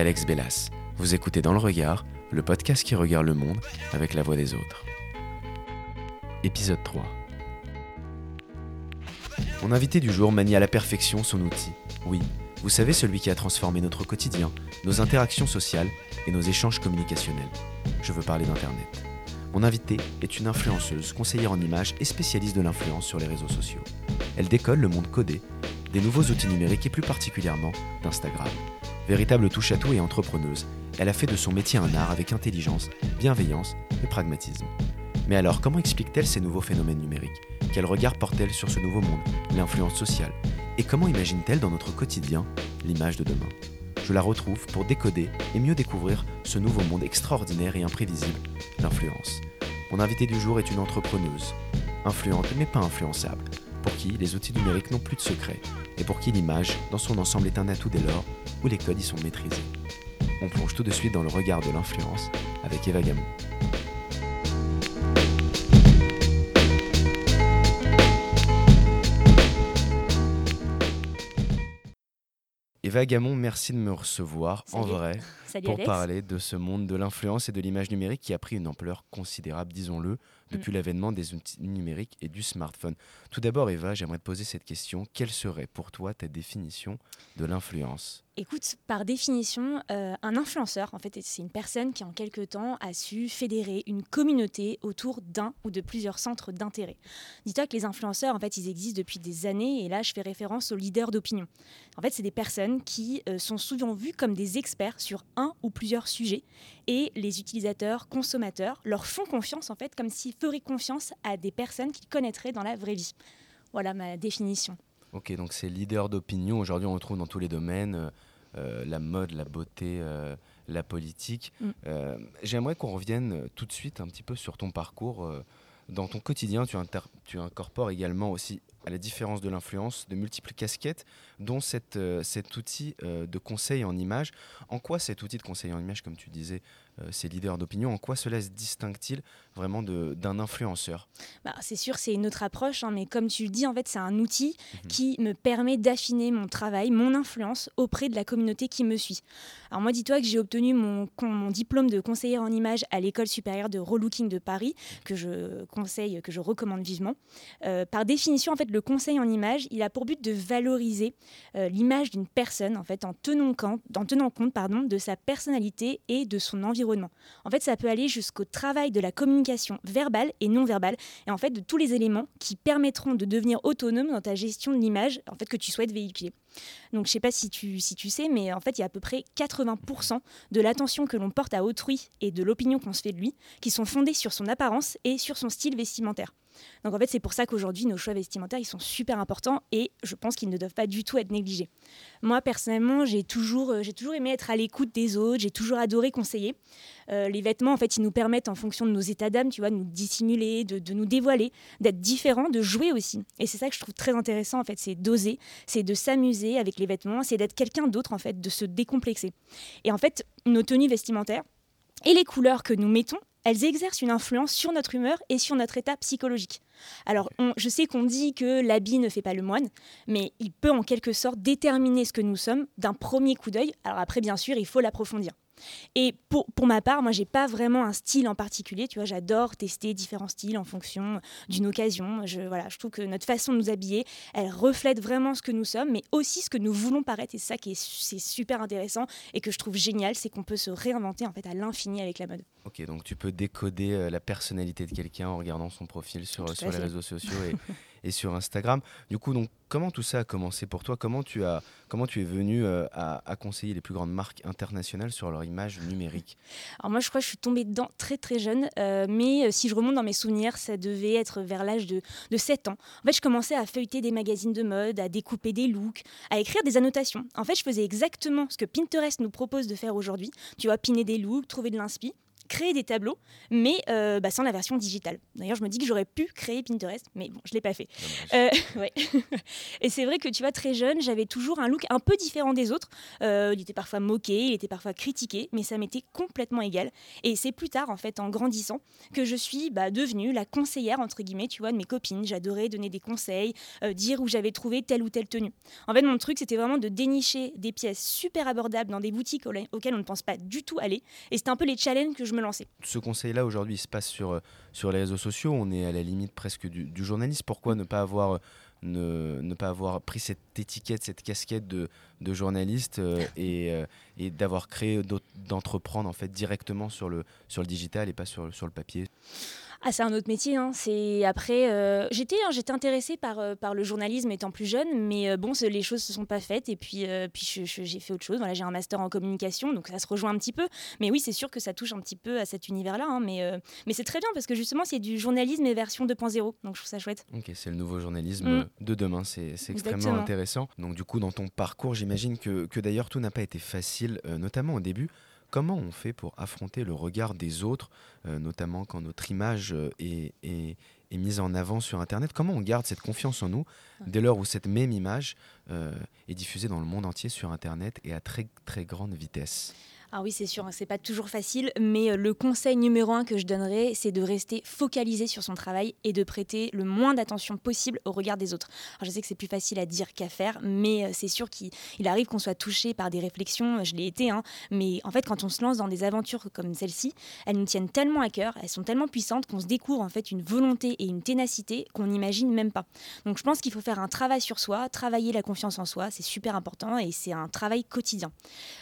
Alex Bellas. Vous écoutez Dans le Regard, le podcast qui regarde le monde avec la voix des autres. Épisode 3. Mon invité du jour manie à la perfection son outil. Oui, vous savez celui qui a transformé notre quotidien, nos interactions sociales et nos échanges communicationnels. Je veux parler d'Internet. Mon invité est une influenceuse, conseillère en images et spécialiste de l'influence sur les réseaux sociaux. Elle décolle le monde codé, des nouveaux outils numériques et plus particulièrement d'Instagram. Véritable touche-à-tout et entrepreneuse, elle a fait de son métier un art avec intelligence, bienveillance et pragmatisme. Mais alors, comment explique-t-elle ces nouveaux phénomènes numériques? Quel regard porte-t-elle sur ce nouveau monde, l'influence sociale? Et comment imagine-t-elle dans notre quotidien l'image de demain? Je la retrouve pour décoder et mieux découvrir ce nouveau monde extraordinaire et imprévisible, l'influence. Mon invité du jour est une entrepreneuse, influente mais pas influençable, pour qui les outils numériques n'ont plus de secret, et pour qui l'image, dans son ensemble, est un atout dès lors où les codes y sont maîtrisés. On plonge tout de suite dans le regard de l'influence avec Eva Gamon. Eva Gamon, merci de me recevoir en vrai Salut pour Alex. parler de ce monde de l'influence et de l'image numérique qui a pris une ampleur considérable, disons-le, depuis l'avènement des outils numériques et du smartphone. Tout d'abord, Eva, j'aimerais te poser cette question. Quelle serait pour toi ta définition de l'influence? Écoute, par définition, euh, un influenceur, en fait, c'est une personne qui en quelque temps a su fédérer une communauté autour d'un ou de plusieurs centres d'intérêt. Dis-toi que les influenceurs, en fait, ils existent depuis des années et là, je fais référence aux leaders d'opinion. En fait, c'est des personnes qui euh, sont souvent vues comme des experts sur un ou plusieurs sujets et les utilisateurs, consommateurs, leur font confiance, en fait, comme s'ils feraient confiance à des personnes qu'ils connaîtraient dans la vraie vie. Voilà ma définition. Ok, donc c'est leader d'opinion. Aujourd'hui, on retrouve dans tous les domaines euh, la mode, la beauté, euh, la politique. Mm. Euh, J'aimerais qu'on revienne tout de suite un petit peu sur ton parcours. dans ton quotidien, tu incorpores également aussi, à la différence de l'influence, de multiples casquettes, dont cette, euh, cet outil euh, de conseil en image. En quoi cet outil de conseil en image, comme tu disais, euh, ces leaders d'opinion, en quoi cela se distingue-t-il vraiment d'un influenceur? Bah, c'est sûr, c'est une autre approche, hein, mais comme tu le dis, en fait, c'est un outil Mhm. qui me permet d'affiner mon travail, mon influence auprès de la communauté qui me suit. Alors moi, dis-toi que j'ai obtenu mon, mon diplôme de conseillère en image à l'école supérieure de relooking de Paris, que je conseille, que je recommande vivement. Euh, par définition, en fait, le conseil en image, il a pour but de valoriser euh, l'image d'une personne, en fait, en tenant compte, en tenant compte, pardon, de sa personnalité et de son environnement. En fait, ça peut aller jusqu'au travail de la communication verbale et non verbale, et en fait de tous les éléments qui permettront de devenir autonome dans ta gestion de l'image en fait que tu souhaites véhiculer. Donc je sais pas si tu, si tu sais, mais en fait il y a à peu près 80% de l'attention que l'on porte à autrui et de l'opinion qu'on se fait de lui qui sont fondées sur son apparence et sur son style vestimentaire. Donc en fait c'est pour ça qu'aujourd'hui nos choix vestimentaires ils sont super importants et je pense qu'ils ne doivent pas du tout être négligés. Moi personnellement j'ai toujours, euh, toujours aimé être à l'écoute des autres, j'ai toujours adoré conseiller. Euh, les vêtements, en fait, ils nous permettent, en fonction de nos états d'âme, tu vois, de nous dissimuler, de, de nous dévoiler, d'être différents, de jouer aussi. Et c'est ça que je trouve très intéressant, en fait, c'est d'oser, c'est de s'amuser avec les vêtements, c'est d'être quelqu'un d'autre, en fait, de se décomplexer. Et en fait, nos tenues vestimentaires et les couleurs que nous mettons, elles exercent une influence sur notre humeur et sur notre état psychologique. Alors, je sais qu'on dit que l'habit ne fait pas le moine, mais il peut en quelque sorte déterminer ce que nous sommes d'un premier coup d'œil. Alors après, bien sûr, il faut l'approfondir. Et pour, pour ma part, moi, j'ai pas vraiment un style en particulier. Tu vois, j'adore tester différents styles en fonction d'une occasion. Je, voilà, je trouve que notre façon de nous habiller, elle reflète vraiment ce que nous sommes, mais aussi ce que nous voulons paraître. Et c'est ça qui est, c'est super intéressant et que je trouve génial, c'est qu'on peut se réinventer en fait à l'infini avec la mode. Ok, donc tu peux décoder euh, la personnalité de quelqu'un en regardant son profil sur, les réseaux sociaux et, et sur Instagram. Du coup, donc, comment tout ça a commencé pour toi? Comment tu, as, comment tu es venu euh, à, conseiller les plus grandes marques internationales sur leur image numérique? Alors moi, je crois que je suis tombée dedans très très jeune, euh, mais euh, si je remonte dans mes souvenirs, ça devait être vers l'âge de, de 7 ans. En fait, je commençais à feuilleter des magazines de mode, à découper des looks, à écrire des annotations. En fait, je faisais exactement ce que Pinterest nous propose de faire aujourd'hui. Tu vois, piner des looks, trouver de l'inspi. Créer des tableaux, mais bah, sans la version digitale. D'ailleurs, je me dis que j'aurais pu créer Pinterest, mais bon, je l'ai pas fait. ouais. et c'est vrai que tu vois, très jeune, j'avais toujours un look un peu différent des autres. il était parfois moqué, il était parfois critiqué, mais ça m'était complètement égal. Et c'est plus tard, en fait, en grandissant, que je suis bah, devenue la conseillère, entre guillemets, tu vois, de mes copines. J'adorais donner des conseils, dire où j'avais trouvé telle ou telle tenue. En fait, mon truc, c'était vraiment de dénicher des pièces super abordables dans des boutiques auxquelles on ne pense pas du tout aller. Et c'était un peu les challenges que je me Ce conseil-là, aujourd'hui, se passe sur, euh, sur les réseaux sociaux. On est à la limite presque du, du journaliste. Pourquoi ne pas avoir... Euh, ne, ne, pas avoir pris cette étiquette, cette casquette de, de journaliste euh, et, et d'avoir créé, d'entreprendre en fait directement sur le, sur le digital et pas sur, sur le papier? Ah, c'est un autre métier. Hein. C'est après, euh, j'étais, hein, j'étais intéressée par, euh, par le journalisme étant plus jeune, mais euh, bon, les choses se sont pas faites et puis, puis j'ai fait autre chose. Voilà, j'ai un master en communication, donc ça se rejoint un petit peu. Mais oui, c'est sûr que ça touche un petit peu à cet univers-là. Hein, mais mais c'est très bien parce que justement, c'est du journalisme et version 2.0, donc je trouve ça chouette. Ok, c'est le nouveau journalisme mm. de demain. C'est extrêmement intéressant. Donc du coup, dans ton parcours, j'imagine que, que d'ailleurs tout n'a pas été facile, notamment au début. Comment on fait pour affronter le regard des autres, euh, notamment quand notre image euh, est, est, mise en avant sur Internet? Comment on garde cette confiance en nous dès lors où cette même image euh, est diffusée dans le monde entier sur Internet et à très très grande vitesse? Ah oui, c'est sûr, c'est pas toujours facile, mais euh, le conseil numéro un que je donnerais, c'est de rester focalisé sur son travail et de prêter le moins d'attention possible au regard des autres. Alors, je sais que c'est plus facile à dire qu'à faire, mais euh, c'est sûr qu'il arrive qu'on soit touché par des réflexions, je l'ai été, hein, mais en fait, quand on se lance dans des aventures comme celle-ci, elles nous tiennent tellement à cœur, elles sont tellement puissantes qu'on se découvre en fait une volonté et une ténacité qu'on n'imagine même pas. Donc je pense qu'il faut faire un travail sur soi, travailler la confiance en soi, c'est super important et c'est un travail quotidien.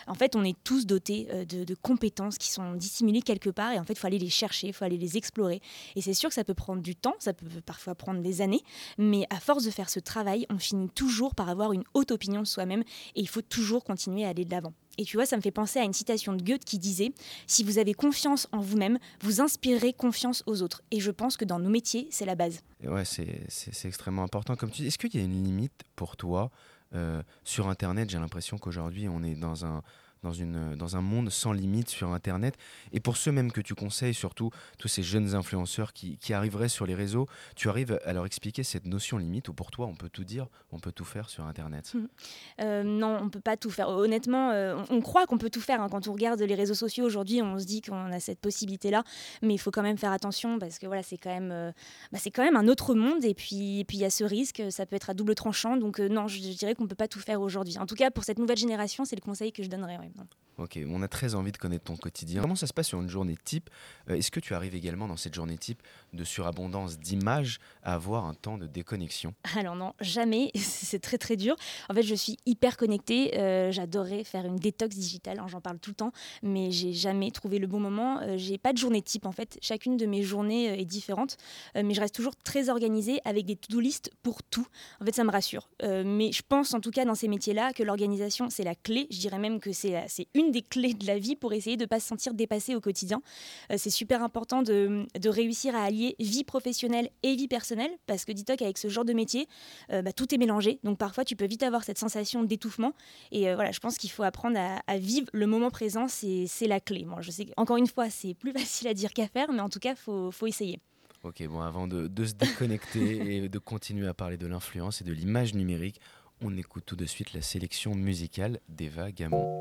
En fait, on est tous dotés euh, de, compétences qui sont dissimulées quelque part et en fait, il faut aller les chercher, il faut aller les explorer. Et c'est sûr que ça peut prendre du temps, ça peut parfois prendre des années, mais à force de faire ce travail, on finit toujours par avoir une haute opinion de soi-même et il faut toujours continuer à aller de l'avant. Et tu vois, ça me fait penser à une citation de Goethe qui disait Si vous avez confiance en vous-même, vous inspirerez confiance aux autres. Et je pense que dans nos métiers, c'est la base. ouais, c'est extrêmement important. Comme tu dis, est-ce qu'il y a une limite pour toi euh, Sur Internet, j'ai l'impression qu'aujourd'hui, on est dans un dans, une, dans un monde sans limite sur Internet. Et pour ceux même que tu conseilles, surtout tous ces jeunes influenceurs qui, qui, arriveraient sur les réseaux, tu arrives à leur expliquer cette notion limite ou pour toi, on peut tout dire, on peut tout faire sur Internet? Hum. euh, Non, on peut pas tout faire. Honnêtement, euh, on, croit qu'on peut tout faire. Hein. Quand on regarde les réseaux sociaux aujourd'hui, on se dit qu'on a cette possibilité-là, mais il faut quand même faire attention parce que voilà, c'est quand même, euh, bah, quand même un autre monde. Et puis, puis il y a ce risque, ça peut être à double tranchant. Donc non, je, dirais qu'on peut pas tout faire aujourd'hui. En tout cas, pour cette nouvelle génération, c'est le conseil que je donnerais. Simon. Ok, on a très envie de connaître ton quotidien. Comment ça se passe sur une journée type? Euh, Est-ce que tu arrives également dans cette journée type de surabondance d'images à avoir un temps de déconnexion? Alors non, jamais. C'est très très dur. En fait, je suis hyper connectée. Euh, j'adorais faire une détox digitale. Hein, j'en parle tout le temps, mais j'ai jamais trouvé le bon moment. Euh, j'ai pas de journée type en fait. Chacune de mes journées est différente, mais je reste toujours très organisée avec des to-do list pour tout. En fait, ça me rassure. mais je pense en tout cas dans ces métiers-là que l'organisation c'est la clé. Je dirais même que c'est une des clés de la vie pour essayer de ne pas se sentir dépassé au quotidien. Euh, c'est super important de, réussir à allier vie professionnelle et vie personnelle parce que dis-toi qu'avec ce genre de métier, euh, bah, tout est mélangé. Donc parfois, tu peux vite avoir cette sensation d'étouffement. Et euh, voilà, je pense qu'il faut apprendre à, vivre le moment présent. C'est la clé. Bon, je sais encore une fois, c'est plus facile à dire qu'à faire, mais en tout cas, il faut, faut essayer. Ok, bon, avant de, de se déconnecter et de continuer à parler de l'influence et de l'image numérique, on écoute tout de suite la sélection musicale d'Eva Gamon.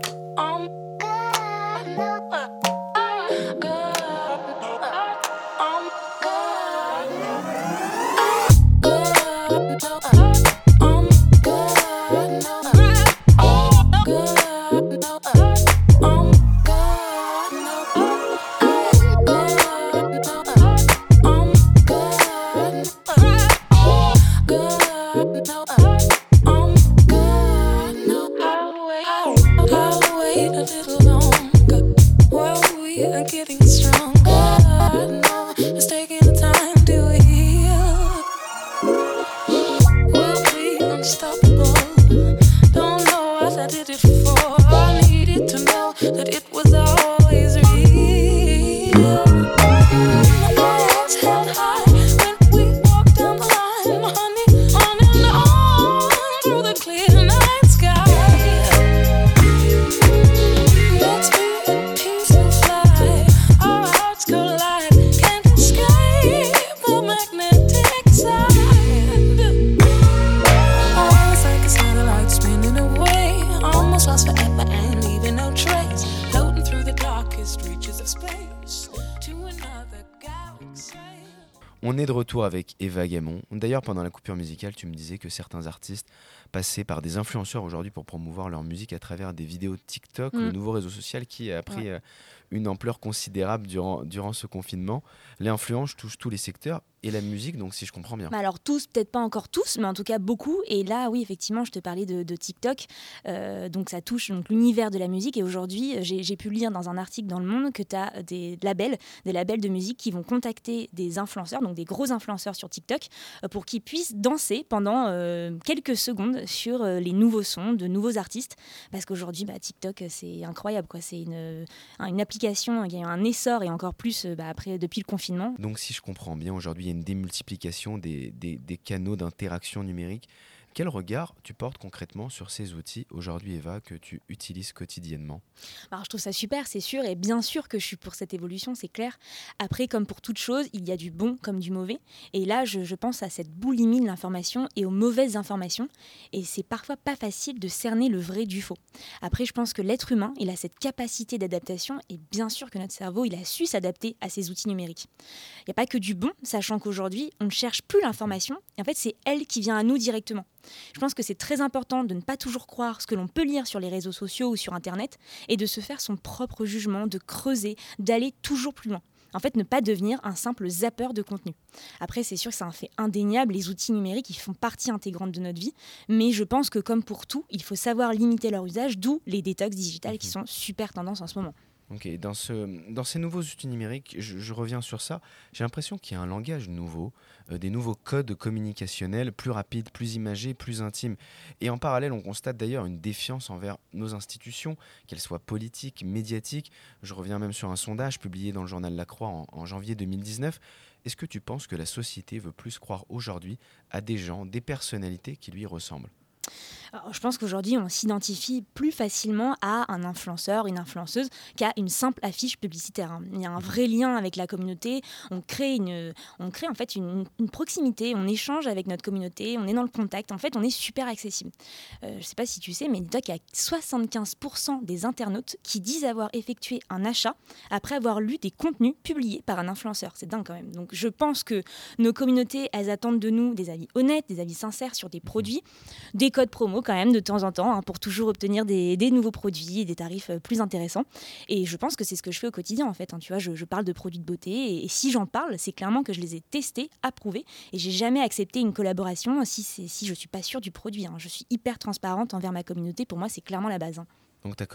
I needed to know that it was all. On est de retour avec Eva Gamon. D'ailleurs, pendant la coupure musicale, tu me disais que certains artistes passaient par des influenceurs aujourd'hui pour promouvoir leur musique à travers des vidéos TikTok, le Mm. nouveau réseau social qui a pris Ouais. euh, une ampleur considérable durant, durant ce confinement. L'influence touche tous les secteurs et la musique, donc si je comprends bien. Bah alors tous, peut-être pas encore tous, mais en tout cas beaucoup. Et là, oui, effectivement, je te parlais de, de TikTok. Euh, donc ça touche donc, l'univers de la musique. Et aujourd'hui, j'ai pu lire dans un article dans Le Monde que tu as des labels, des labels de musique qui vont contacter des influenceurs, donc des gros influenceurs sur TikTok, euh, pour qu'ils puissent danser pendant euh, quelques secondes sur les nouveaux sons de nouveaux artistes. Parce qu'aujourd'hui, bah, TikTok, c'est incroyable. C'est une, une application qui a eu un essor et encore plus bah, après, depuis le confinement. Donc si je comprends bien, aujourd'hui, une démultiplication des canaux d'interaction numérique. Quel regard tu portes concrètement sur ces outils aujourd'hui, Eva, que tu utilises quotidiennement? Alors, je trouve ça super, c'est sûr, et bien sûr que je suis pour cette évolution, c'est clair. Après, comme pour toute chose, il y a du bon comme du mauvais. Et là, je, je pense à cette boulimie de l'information et aux mauvaises informations. Et c'est parfois pas facile de cerner le vrai du faux. Après, je pense que l'être humain, il a cette capacité d'adaptation, et bien sûr que notre cerveau, il a su s'adapter à ces outils numériques. Il n'y a pas que du bon, sachant qu'aujourd'hui, on ne cherche plus l'information, en fait, c'est elle qui vient à nous directement. Je pense que c'est très important de ne pas toujours croire ce que l'on peut lire sur les réseaux sociaux ou sur Internet et de se faire son propre jugement, de creuser, d'aller toujours plus loin. En fait, ne pas devenir un simple zappeur de contenu. Après, c'est sûr que c'est un fait indéniable, les outils numériques, ils font partie intégrante de notre vie, mais je pense que comme pour tout, il faut savoir limiter leur usage, d'où les détox digitales qui sont super tendance en ce moment. Ok, dans, ce, dans ces nouveaux outils numériques, je, je reviens sur ça, j'ai l'impression qu'il y a un langage nouveau, des nouveaux codes communicationnels plus rapides, plus imagés, plus intimes. Et en parallèle, on constate d'ailleurs une défiance envers nos institutions, qu'elles soient politiques, médiatiques. Je reviens même sur un sondage publié dans le journal La Croix en, en janvier 2019. Est-ce que tu penses que la société veut plus croire aujourd'hui à des gens, des personnalités qui lui ressemblent? Alors, je pense qu'aujourd'hui, on s'identifie plus facilement à un influenceur, une influenceuse, qu'à une simple affiche publicitaire. hein. Il y a un vrai lien avec la communauté. On crée, une, on crée en fait une, une proximité. On échange avec notre communauté. On est dans le contact. En fait, on est super accessible. Euh, je ne sais pas si tu sais, mais dis-toi qu'il y a 75% des internautes qui disent avoir effectué un achat après avoir lu des contenus publiés par un influenceur. C'est dingue quand même. Donc, je pense que nos communautés, elles attendent de nous des avis honnêtes, des avis sincères sur des produits, des codes promo quand même de temps en temps hein, pour toujours obtenir des, des nouveaux produits et des tarifs euh, plus intéressants. Et je pense que c'est ce que je fais au quotidien en fait. hein. Tu vois, je, parle de produits de beauté et, si j'en parle, c'est clairement que je les ai testés, approuvés et j'ai jamais accepté une collaboration si, si je suis pas sûre du produit. hein. Je suis hyper transparente envers ma communauté. Pour moi, c'est clairement la base. Donc ta,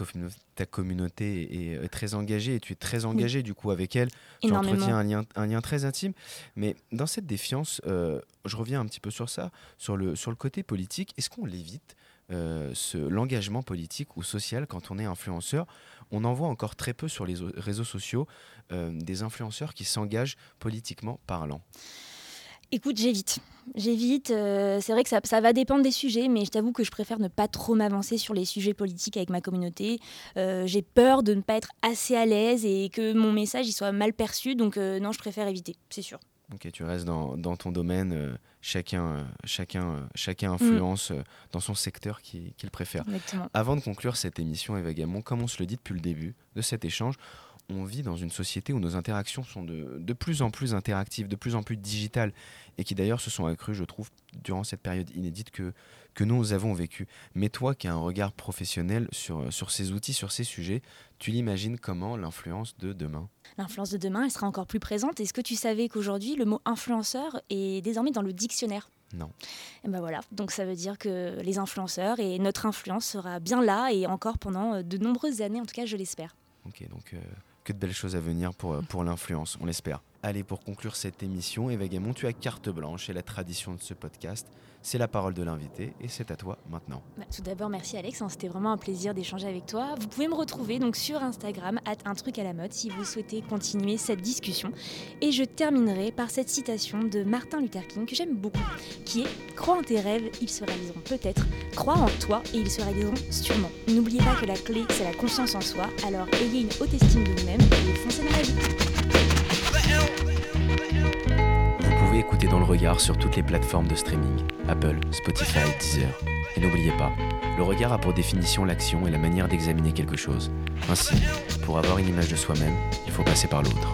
ta communauté est, est très engagée et tu es très engagé du coup avec elle. Tu entretiens un lien, un lien très intime. Mais dans cette défiance, euh, je reviens un petit peu sur ça, sur le, sur le côté politique. Est-ce qu'on l'évite euh, l'engagement politique ou social quand on est influenceur? On en voit encore très peu sur les réseaux sociaux euh, des influenceurs qui s'engagent politiquement parlant. Écoute, j'évite. J'évite. euh, c'est vrai que ça, ça va dépendre des sujets, mais je t'avoue que je préfère ne pas trop m'avancer sur les sujets politiques avec ma communauté. Euh, J'ai peur de ne pas être assez à l'aise et que mon message il soit mal perçu, donc euh, non, je préfère éviter, c'est sûr. Ok, tu restes dans, dans ton domaine, chacun, chacun, chacun influence euh, dans son secteur qui- qu'il préfère. Exactement. Avant de conclure cette émission, Eva Gamon, comme on se le dit depuis le début de cet échange, on vit dans une société où nos interactions sont de, de plus en plus interactives, de plus en plus digitales, et qui d'ailleurs se sont accrues, je trouve, durant cette période inédite que, que nous avons vécue. Mais toi qui as un regard professionnel sur, sur ces outils, sur ces sujets, tu l'imagines comment l'influence de demain? L'influence de demain, elle sera encore plus présente. Est-ce que tu savais qu'aujourd'hui, le mot influenceur est désormais dans le dictionnaire? Non. Et ben voilà, donc ça veut dire que les influenceurs et notre influence sera bien là et encore pendant euh, de nombreuses années, en tout cas, je l'espère. Ok, donc euh, que de belles choses à venir pour, euh, pour l'influence, on l'espère. Allez, pour conclure cette émission, Eva tu as carte blanche et la tradition de ce podcast, c'est la parole de l'invité et c'est à toi maintenant. Bah, tout d'abord, merci Alex, hein, c'était vraiment un plaisir d'échanger avec toi. Vous pouvez me retrouver donc sur Instagram, un truc à la mode, si vous souhaitez continuer cette discussion. Et je terminerai par cette citation de Martin Luther King que j'aime beaucoup, qui est Crois en tes rêves, ils se réaliseront peut-être. Crois en toi et ils se réaliseront sûrement. N'oubliez pas que la clé, c'est la confiance en soi, alors ayez une haute estime de vous-même et foncez dans la vie. Dans le regard sur toutes les plateformes de streaming, Apple, Spotify, Deezer. Et n'oubliez pas, le regard a pour définition l'action et la manière d'examiner quelque chose. Ainsi, pour avoir une image de soi-même, il faut passer par l'autre.